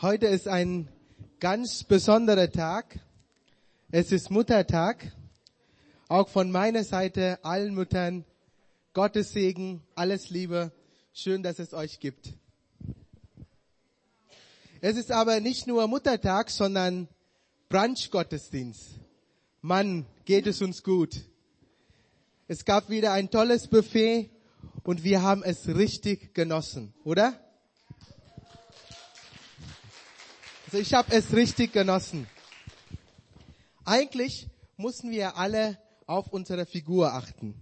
Heute ist ein ganz besonderer Tag. Es ist Muttertag. Auch von meiner Seite allen Müttern Gottes Segen, alles Liebe. Schön, dass es euch gibt. Es ist aber nicht nur Muttertag, sondern Brunch-Gottesdienst. Mann, geht es uns gut. Es gab wieder ein tolles Buffet und wir haben es richtig genossen, oder? Also ich habe es richtig genossen. Eigentlich mussten wir alle auf unsere Figur achten.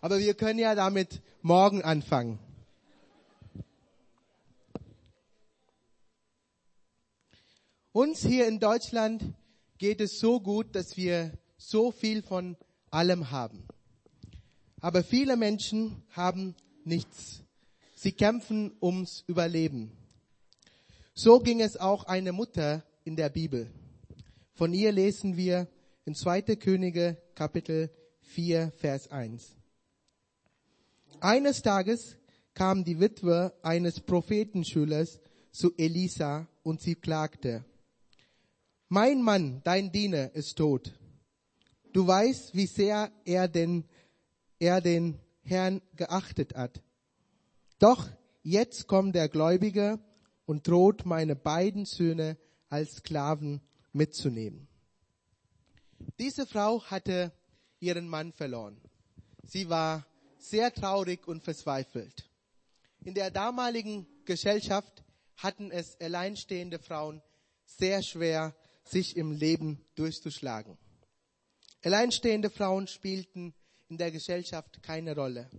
Aber wir können ja damit morgen anfangen. Uns hier in Deutschland geht es so gut, dass wir so viel von allem haben. Aber viele Menschen haben nichts. Sie kämpfen ums Überleben. So ging es auch eine Mutter in der Bibel. Von ihr lesen wir in 2. Könige Kapitel 4, Vers 1. Eines Tages kam die Witwe eines Prophetenschülers zu Elisa und sie klagte, mein Mann, dein Diener, ist tot. Du weißt, wie sehr er den, er den Herrn geachtet hat. Doch jetzt kommt der Gläubige und droht meine beiden Söhne als Sklaven mitzunehmen. Diese Frau hatte ihren Mann verloren. Sie war sehr traurig und verzweifelt. In der damaligen Gesellschaft hatten es alleinstehende Frauen sehr schwer, sich im Leben durchzuschlagen. Alleinstehende Frauen spielten in der Gesellschaft keine Rolle.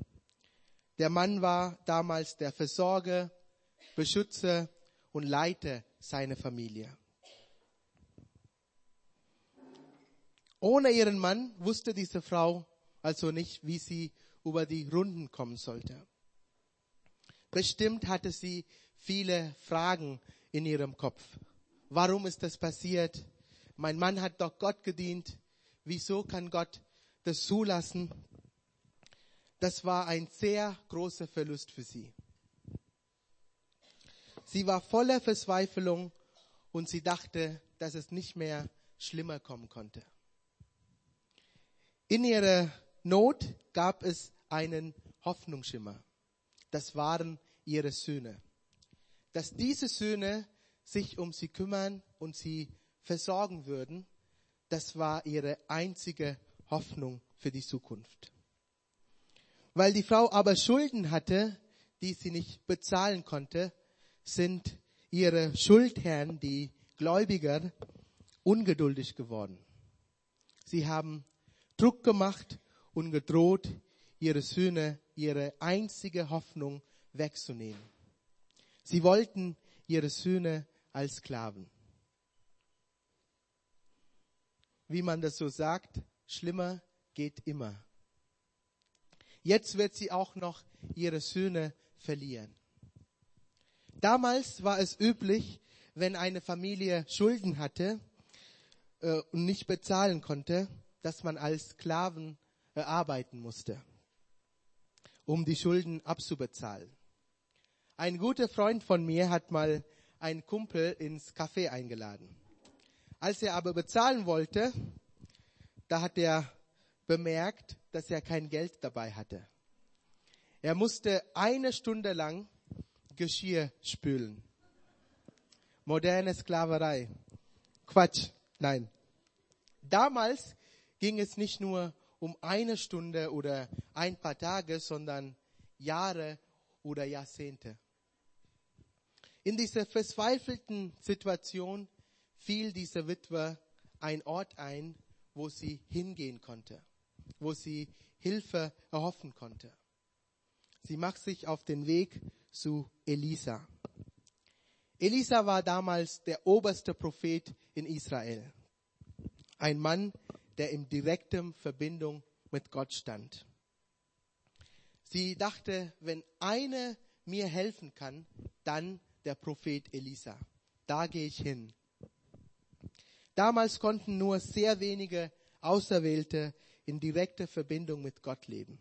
Der Mann war damals der Versorger, Beschützer und leite seine Familie. Ohne ihren Mann wusste diese Frau also nicht, wie sie über die Runden kommen sollte. Bestimmt hatte sie viele Fragen in ihrem Kopf. Warum ist das passiert? Mein Mann hat doch Gott gedient. Wieso kann Gott das zulassen? Das war ein sehr großer Verlust für sie. Sie war voller Verzweiflung und sie dachte, dass es nicht mehr schlimmer kommen konnte. In ihrer Not gab es einen Hoffnungsschimmer. Das waren ihre Söhne. Dass diese Söhne sich um sie kümmern und sie versorgen würden, das war ihre einzige Hoffnung für die Zukunft. Weil die Frau aber Schulden hatte, die sie nicht bezahlen konnte, sind ihre Schuldherren, die Gläubiger, ungeduldig geworden. Sie haben Druck gemacht und gedroht, ihre Söhne, ihre einzige Hoffnung wegzunehmen. Sie wollten ihre Söhne als Sklaven. Wie man das so sagt, schlimmer geht immer. Jetzt wird sie auch noch ihre Söhne verlieren. Damals war es üblich, wenn eine Familie Schulden hatte äh, und nicht bezahlen konnte, dass man als Sklaven äh, arbeiten musste, um die Schulden abzubezahlen. Ein guter Freund von mir hat mal einen Kumpel ins Café eingeladen. Als er aber bezahlen wollte, da hat er bemerkt, dass er kein Geld dabei hatte. Er musste eine Stunde lang Geschirr spülen. Moderne Sklaverei. Quatsch. Nein. Damals ging es nicht nur um eine Stunde oder ein paar Tage, sondern Jahre oder Jahrzehnte. In dieser verzweifelten Situation fiel diese Witwe ein Ort ein, wo sie hingehen konnte, wo sie Hilfe erhoffen konnte. Sie macht sich auf den Weg zu Elisa. Elisa war damals der oberste Prophet in Israel. Ein Mann, der in direktem Verbindung mit Gott stand. Sie dachte, wenn einer mir helfen kann, dann der Prophet Elisa. Da gehe ich hin. Damals konnten nur sehr wenige Auserwählte in direkter Verbindung mit Gott leben.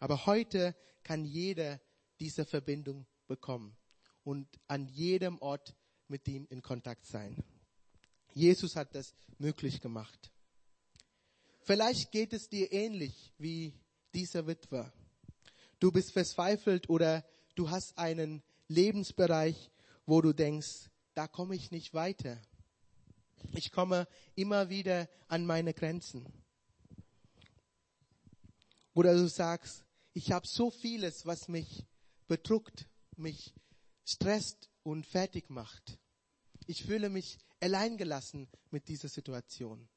Aber heute kann jeder diese Verbindung bekommen. und an jedem Ort mit ihm in Kontakt sein. Jesus hat das möglich gemacht. Vielleicht geht es dir ähnlich wie dieser Witwer. Du bist verzweifelt oder du hast einen Lebensbereich, wo du denkst, da komme ich nicht weiter. Ich komme immer wieder an meine Grenzen. Oder du sagst, ich habe so vieles, was mich bedruckt, mich stresst und fertig macht. Ich fühle mich alleingelassen mit dieser Situation.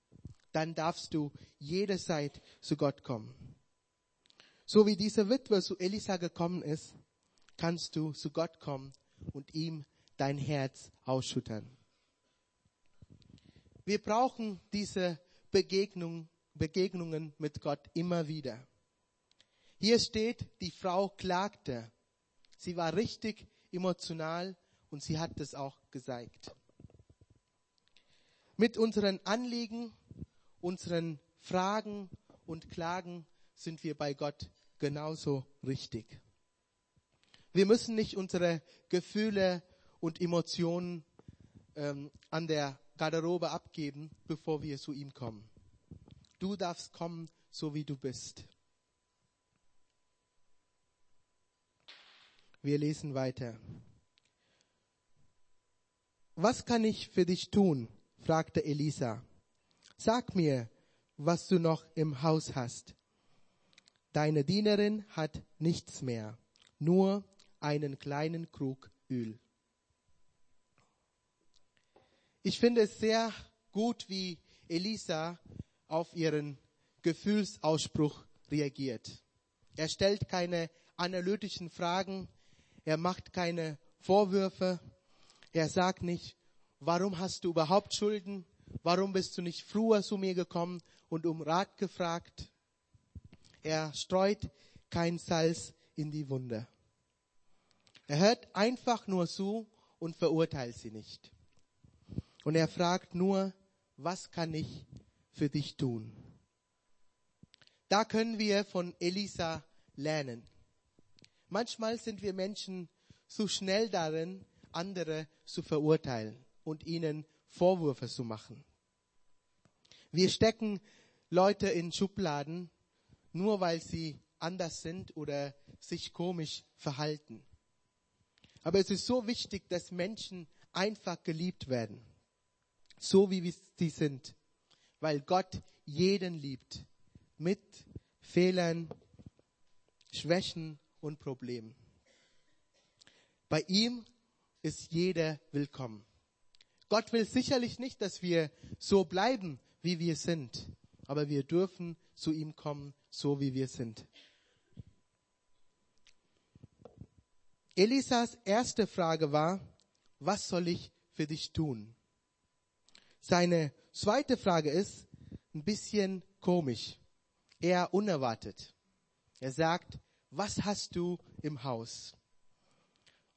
Dann darfst du jederzeit zu Gott kommen. So wie diese Witwe zu Elisa gekommen ist, kannst du zu Gott kommen und ihm dein Herz ausschüttern. Wir brauchen diese Begegnung, Begegnungen mit Gott immer wieder. Hier steht, die Frau klagte. Sie war richtig emotional und sie hat es auch gezeigt. Mit unseren Anliegen, unseren Fragen und Klagen sind wir bei Gott genauso richtig. Wir müssen nicht unsere Gefühle und Emotionen ähm, an der Garderobe abgeben, bevor wir zu ihm kommen. Du darfst kommen, so wie du bist. Wir lesen weiter. Was kann ich für dich tun? fragte Elisa. Sag mir, was du noch im Haus hast. Deine Dienerin hat nichts mehr, nur einen kleinen Krug Öl. Ich finde es sehr gut, wie Elisa auf ihren Gefühlsausspruch reagiert. Er stellt keine analytischen Fragen, er macht keine Vorwürfe, er sagt nicht, warum hast du überhaupt Schulden, warum bist du nicht früher zu mir gekommen und um Rat gefragt. Er streut kein Salz in die Wunde. Er hört einfach nur zu und verurteilt sie nicht. Und er fragt nur, was kann ich für dich tun? Da können wir von Elisa lernen. Manchmal sind wir Menschen so schnell darin, andere zu verurteilen und ihnen Vorwürfe zu machen. Wir stecken Leute in Schubladen, nur weil sie anders sind oder sich komisch verhalten. Aber es ist so wichtig, dass Menschen einfach geliebt werden so wie sie sind, weil Gott jeden liebt, mit Fehlern, Schwächen und Problemen. Bei ihm ist jeder willkommen. Gott will sicherlich nicht, dass wir so bleiben, wie wir sind, aber wir dürfen zu ihm kommen, so wie wir sind. Elisas erste Frage war, was soll ich für dich tun? Seine zweite Frage ist ein bisschen komisch, eher unerwartet. Er sagt, was hast du im Haus?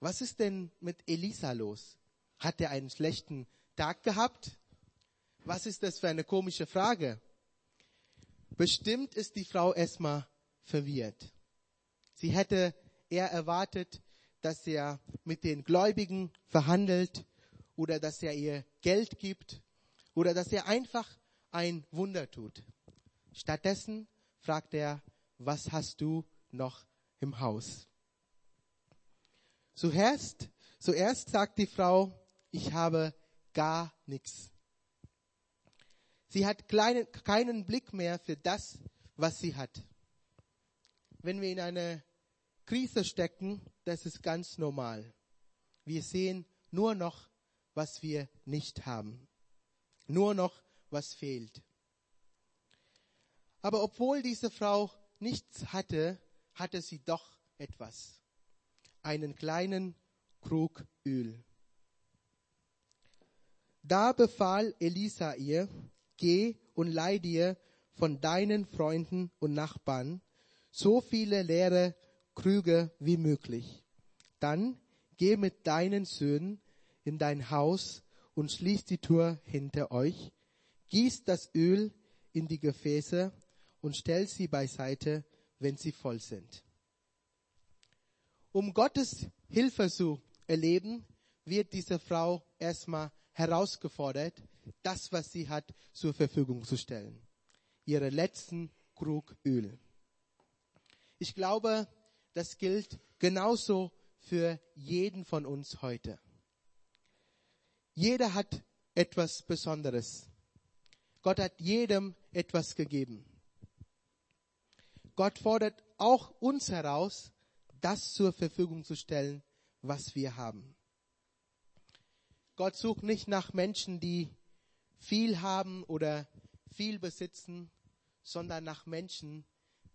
Was ist denn mit Elisa los? Hat er einen schlechten Tag gehabt? Was ist das für eine komische Frage? Bestimmt ist die Frau erstmal verwirrt. Sie hätte eher erwartet, dass er mit den Gläubigen verhandelt oder dass er ihr Geld gibt oder dass er einfach ein Wunder tut. Stattdessen fragt er, was hast du noch im Haus? Zuerst, zuerst sagt die Frau, ich habe gar nichts. Sie hat kleinen, keinen Blick mehr für das, was sie hat. Wenn wir in eine Krise stecken, das ist ganz normal. Wir sehen nur noch, was wir nicht haben nur noch was fehlt. Aber obwohl diese Frau nichts hatte, hatte sie doch etwas. Einen kleinen Krug Öl. Da befahl Elisa ihr, geh und leih dir von deinen Freunden und Nachbarn so viele leere Krüge wie möglich. Dann geh mit deinen Söhnen in dein Haus und schließt die Tür hinter euch, gießt das Öl in die Gefäße und stellt sie beiseite, wenn sie voll sind. Um Gottes Hilfe zu erleben, wird diese Frau erstmal herausgefordert, das, was sie hat, zur Verfügung zu stellen. Ihre letzten Krug Öl. Ich glaube, das gilt genauso für jeden von uns heute. Jeder hat etwas Besonderes. Gott hat jedem etwas gegeben. Gott fordert auch uns heraus, das zur Verfügung zu stellen, was wir haben. Gott sucht nicht nach Menschen, die viel haben oder viel besitzen, sondern nach Menschen,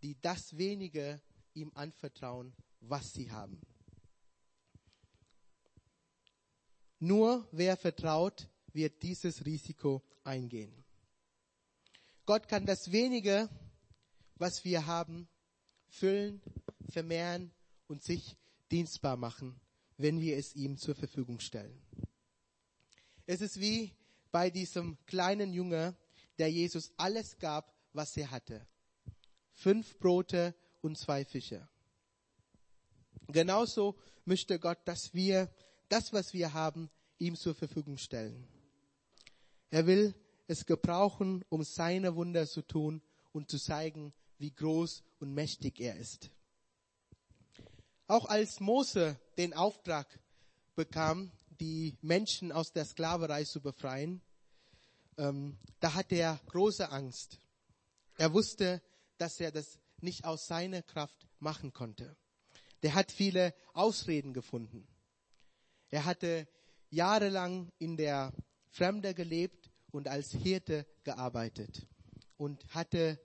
die das wenige ihm anvertrauen, was sie haben. Nur wer vertraut, wird dieses Risiko eingehen. Gott kann das wenige, was wir haben, füllen, vermehren und sich dienstbar machen, wenn wir es ihm zur Verfügung stellen. Es ist wie bei diesem kleinen Junge, der Jesus alles gab, was er hatte. Fünf Brote und zwei Fische. Genauso möchte Gott, dass wir das, was wir haben, ihm zur Verfügung stellen. Er will es gebrauchen, um seine Wunder zu tun und zu zeigen, wie groß und mächtig er ist. Auch als Mose den Auftrag bekam, die Menschen aus der Sklaverei zu befreien, ähm, da hatte er große Angst. Er wusste, dass er das nicht aus seiner Kraft machen konnte. Der hat viele Ausreden gefunden. Er hatte jahrelang in der Fremde gelebt und als Hirte gearbeitet und hatte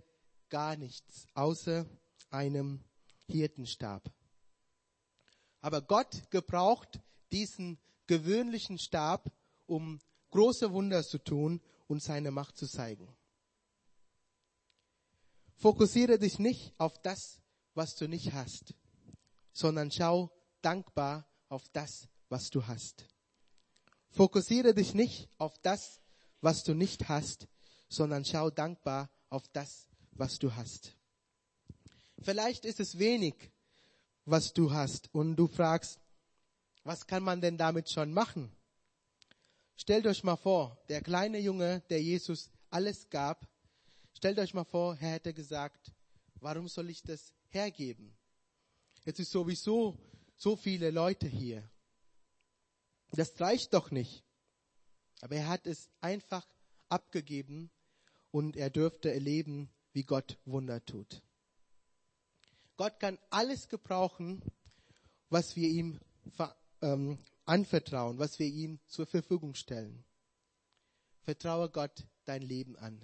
gar nichts außer einem Hirtenstab. Aber Gott gebraucht diesen gewöhnlichen Stab, um große Wunder zu tun und seine Macht zu zeigen. Fokussiere dich nicht auf das, was du nicht hast, sondern schau dankbar auf das, was du hast. Fokussiere dich nicht auf das, was du nicht hast, sondern schau dankbar auf das, was du hast. Vielleicht ist es wenig, was du hast und du fragst, was kann man denn damit schon machen? Stellt euch mal vor, der kleine Junge, der Jesus alles gab, stellt euch mal vor, er hätte gesagt, warum soll ich das hergeben? Jetzt ist sowieso so viele Leute hier. Das reicht doch nicht. Aber er hat es einfach abgegeben und er dürfte erleben, wie Gott Wunder tut. Gott kann alles gebrauchen, was wir ihm ähm, anvertrauen, was wir ihm zur Verfügung stellen. Vertraue Gott dein Leben an.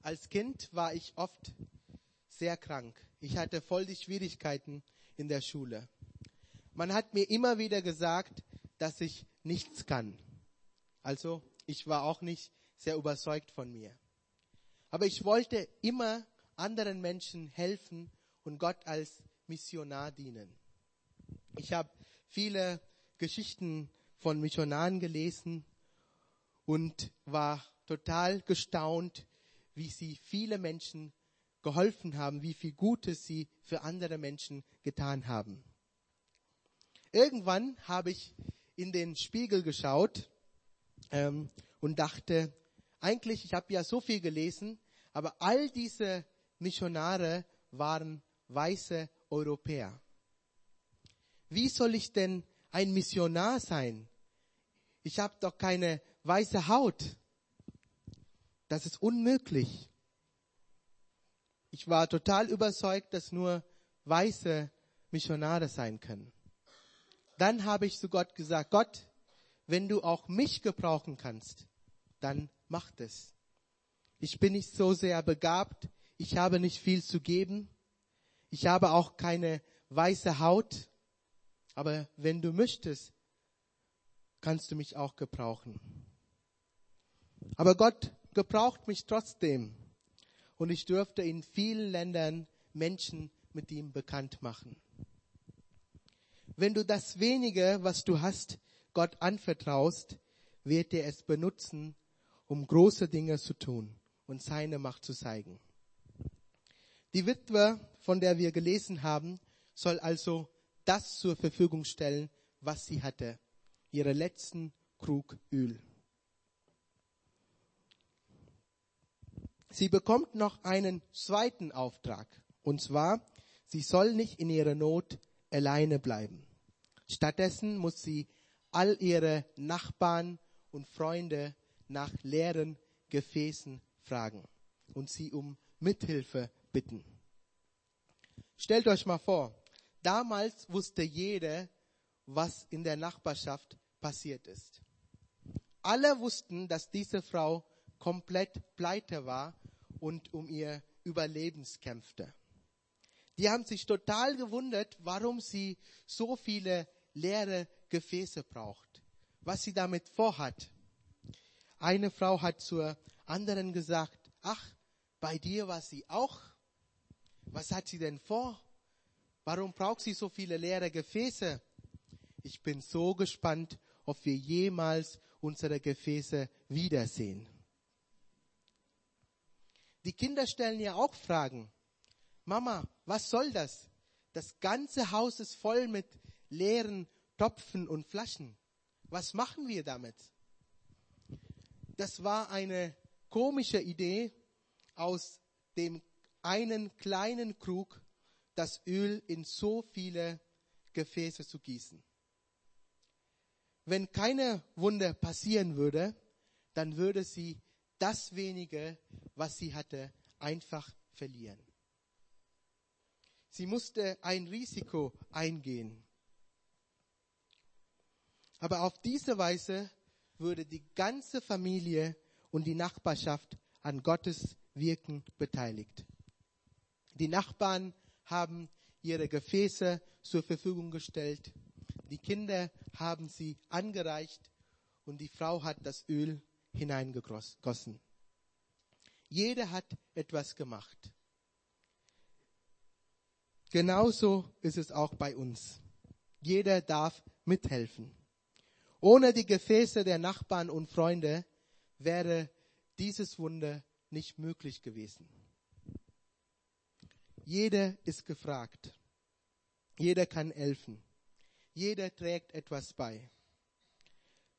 Als Kind war ich oft sehr krank. Ich hatte voll die Schwierigkeiten in der Schule. Man hat mir immer wieder gesagt, dass ich nichts kann. Also ich war auch nicht sehr überzeugt von mir. Aber ich wollte immer anderen Menschen helfen und Gott als Missionar dienen. Ich habe viele Geschichten von Missionaren gelesen und war total gestaunt, wie sie viele Menschen geholfen haben, wie viel Gutes sie für andere Menschen getan haben. Irgendwann habe ich in den Spiegel geschaut ähm, und dachte, eigentlich, ich habe ja so viel gelesen, aber all diese Missionare waren weiße Europäer. Wie soll ich denn ein Missionar sein? Ich habe doch keine weiße Haut. Das ist unmöglich. Ich war total überzeugt, dass nur weiße Missionare sein können. Dann habe ich zu Gott gesagt, Gott, wenn du auch mich gebrauchen kannst, dann mach das. Ich bin nicht so sehr begabt, ich habe nicht viel zu geben, ich habe auch keine weiße Haut, aber wenn du möchtest, kannst du mich auch gebrauchen. Aber Gott gebraucht mich trotzdem. Und ich durfte in vielen Ländern Menschen mit ihm bekannt machen. Wenn du das wenige, was du hast, Gott anvertraust, wird er es benutzen, um große Dinge zu tun und seine Macht zu zeigen. Die Witwe, von der wir gelesen haben, soll also das zur Verfügung stellen, was sie hatte, ihre letzten Krug Öl. Sie bekommt noch einen zweiten Auftrag, und zwar, sie soll nicht in ihrer Not alleine bleiben. Stattdessen muss sie all ihre Nachbarn und Freunde nach leeren Gefäßen fragen und sie um Mithilfe bitten. Stellt euch mal vor, damals wusste jeder, was in der Nachbarschaft passiert ist. Alle wussten, dass diese Frau komplett pleite war und um ihr Überlebens kämpfte. Die haben sich total gewundert, warum sie so viele leere Gefäße braucht, was sie damit vorhat. Eine Frau hat zur anderen gesagt, ach, bei dir war sie auch. Was hat sie denn vor? Warum braucht sie so viele leere Gefäße? Ich bin so gespannt, ob wir jemals unsere Gefäße wiedersehen. Die Kinder stellen ja auch Fragen. Mama, was soll das? Das ganze Haus ist voll mit leeren Topfen und Flaschen. Was machen wir damit? Das war eine komische Idee, aus dem einen kleinen Krug das Öl in so viele Gefäße zu gießen. Wenn keine Wunder passieren würde, dann würde sie das wenige, was sie hatte, einfach verlieren. Sie musste ein Risiko eingehen. Aber auf diese Weise würde die ganze Familie und die Nachbarschaft an Gottes Wirken beteiligt. Die Nachbarn haben ihre Gefäße zur Verfügung gestellt. Die Kinder haben sie angereicht und die Frau hat das Öl hineingegossen. Jeder hat etwas gemacht. Genauso ist es auch bei uns. Jeder darf mithelfen. Ohne die Gefäße der Nachbarn und Freunde wäre dieses Wunder nicht möglich gewesen. Jeder ist gefragt. Jeder kann helfen. Jeder trägt etwas bei.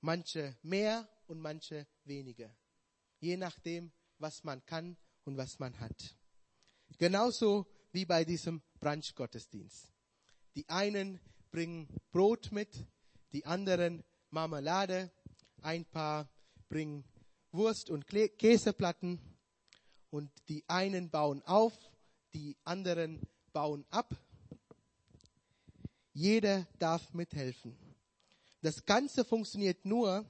Manche mehr und manche weniger. Je nachdem, was man kann und was man hat. Genauso wie bei diesem Brunch-Gottesdienst. Die einen bringen Brot mit, die anderen Marmelade, ein paar bringen Wurst und Käseplatten und die einen bauen auf, die anderen bauen ab. Jeder darf mithelfen. Das Ganze funktioniert nur,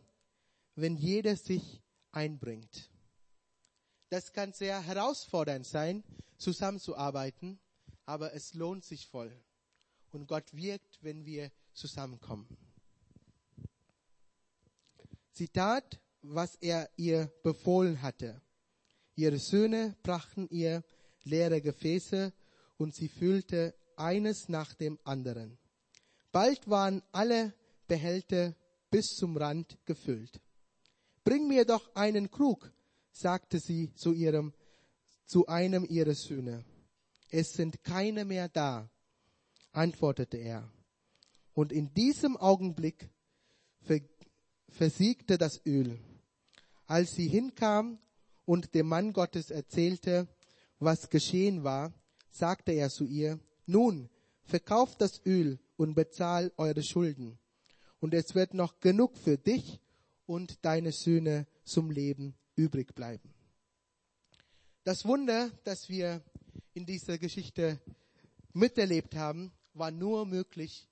wenn jeder sich einbringt. Das kann sehr herausfordernd sein, zusammenzuarbeiten, aber es lohnt sich voll. Und Gott wirkt, wenn wir zusammenkommen. Sie tat, was er ihr befohlen hatte. Ihre Söhne brachten ihr leere Gefäße und sie füllte eines nach dem anderen. Bald waren alle Behälter bis zum Rand gefüllt. Bring mir doch einen Krug, sagte sie zu ihrem, zu einem ihrer Söhne. Es sind keine mehr da, antwortete er. Und in diesem Augenblick versiegte das Öl. Als sie hinkam und dem Mann Gottes erzählte, was geschehen war, sagte er zu ihr, nun, verkauft das Öl und bezahl eure Schulden. Und es wird noch genug für dich und deine Söhne zum Leben übrig bleiben. Das Wunder, das wir in dieser Geschichte miterlebt haben, war nur möglich,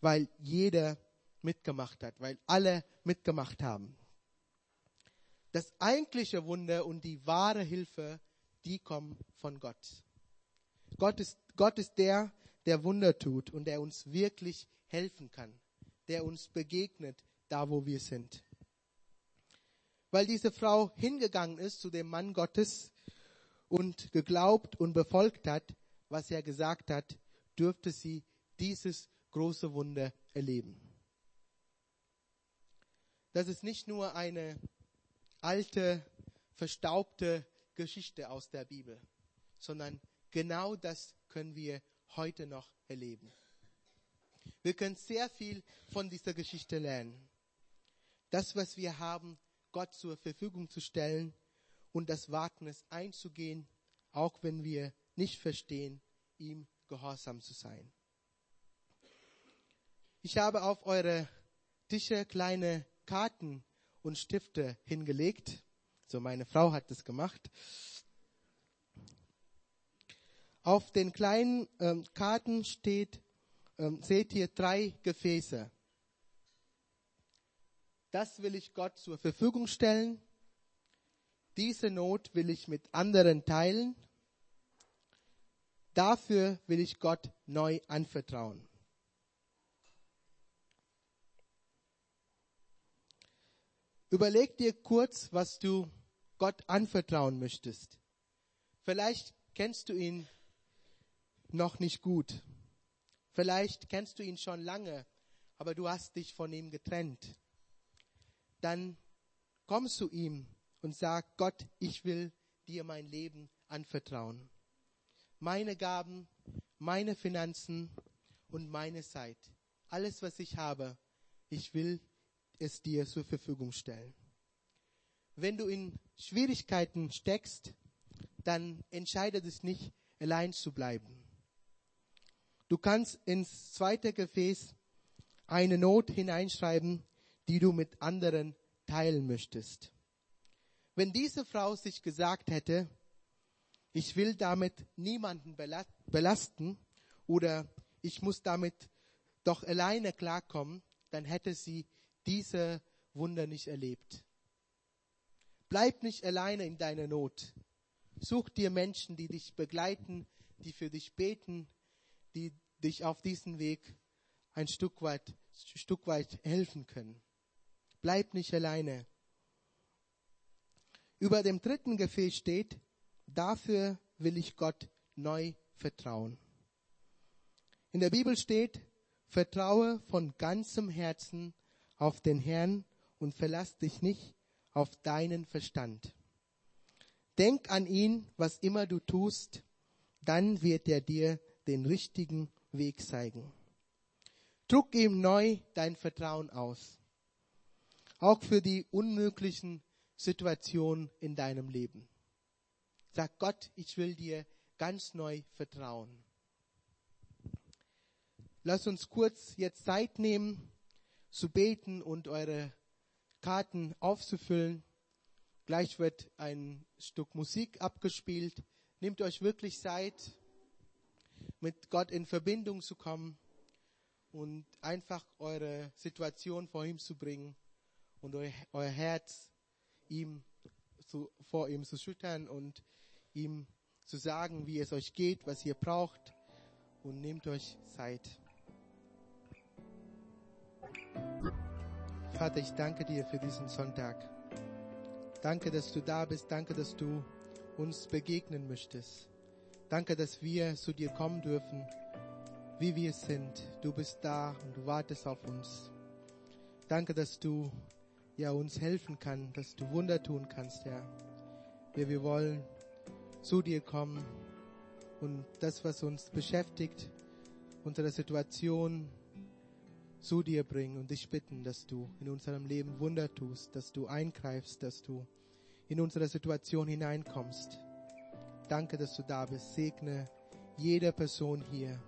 weil jeder mitgemacht hat, weil alle mitgemacht haben das eigentliche Wunder und die wahre Hilfe, die kommen von Gott. Gott ist, Gott ist der, der Wunder tut und der uns wirklich helfen kann, der uns begegnet, da wo wir sind. Weil diese Frau hingegangen ist zu dem Mann Gottes und geglaubt und befolgt hat, was er gesagt hat, dürfte sie dieses große Wunder erleben. Das ist nicht nur eine alte, verstaubte Geschichte aus der Bibel, sondern Genau das können wir heute noch erleben. Wir können sehr viel von dieser Geschichte lernen. Das, was wir haben, Gott zur Verfügung zu stellen und das Wagnis einzugehen, auch wenn wir nicht verstehen, ihm gehorsam zu sein. Ich habe auf eure Tische kleine Karten und Stifte hingelegt. So meine Frau hat das gemacht. Auf den kleinen ähm, Karten steht, ähm, seht ihr drei Gefäße. Das will ich Gott zur Verfügung stellen. Diese Not will ich mit anderen teilen. Dafür will ich Gott neu anvertrauen. Überleg dir kurz, was du Gott anvertrauen möchtest. Vielleicht kennst du ihn noch nicht gut. Vielleicht kennst du ihn schon lange, aber du hast dich von ihm getrennt. Dann kommst zu ihm und sag, Gott, ich will dir mein Leben anvertrauen. Meine Gaben, meine Finanzen und meine Zeit. Alles, was ich habe, ich will es dir zur Verfügung stellen. Wenn du in Schwierigkeiten steckst, dann entscheide dich nicht, allein zu bleiben. Du kannst ins zweite Gefäß eine Not hineinschreiben, die du mit anderen teilen möchtest. Wenn diese Frau sich gesagt hätte, ich will damit niemanden belasten oder ich muss damit doch alleine klarkommen, dann hätte sie diese Wunder nicht erlebt. Bleib nicht alleine in deiner Not. Such dir Menschen, die dich begleiten, die für dich beten, die dich auf diesem Weg ein Stück weit, Stück weit helfen können. Bleib nicht alleine. Über dem dritten Gefäß steht, dafür will ich Gott neu vertrauen. In der Bibel steht, vertraue von ganzem Herzen auf den Herrn und verlass dich nicht auf deinen Verstand. Denk an ihn, was immer du tust, dann wird er dir den richtigen Weg zeigen. Druck ihm neu dein Vertrauen aus. Auch für die unmöglichen Situationen in deinem Leben. Sag Gott, ich will dir ganz neu vertrauen. Lass uns kurz jetzt Zeit nehmen, zu beten und eure Karten aufzufüllen. Gleich wird ein Stück Musik abgespielt. Nehmt euch wirklich Zeit, mit Gott in Verbindung zu kommen und einfach eure Situation vor ihm zu bringen und euer, euer Herz ihm zu, vor ihm zu schüttern und ihm zu sagen, wie es euch geht, was ihr braucht und nehmt euch Zeit. Vater, ich danke dir für diesen Sonntag. Danke, dass du da bist. Danke, dass du uns begegnen möchtest. Danke, dass wir zu dir kommen dürfen, wie wir sind. Du bist da und du wartest auf uns. Danke, dass du ja uns helfen kannst, dass du Wunder tun kannst, Herr. Wir, wir wollen zu dir kommen und das, was uns beschäftigt, unsere Situation, zu dir bringen und dich bitten, dass du in unserem Leben Wunder tust, dass du eingreifst, dass du in unsere Situation hineinkommst. Danke, dass du da bist. Segne jede Person hier.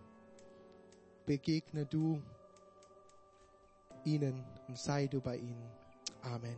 Begegne du ihnen und sei du bei ihnen. Amen.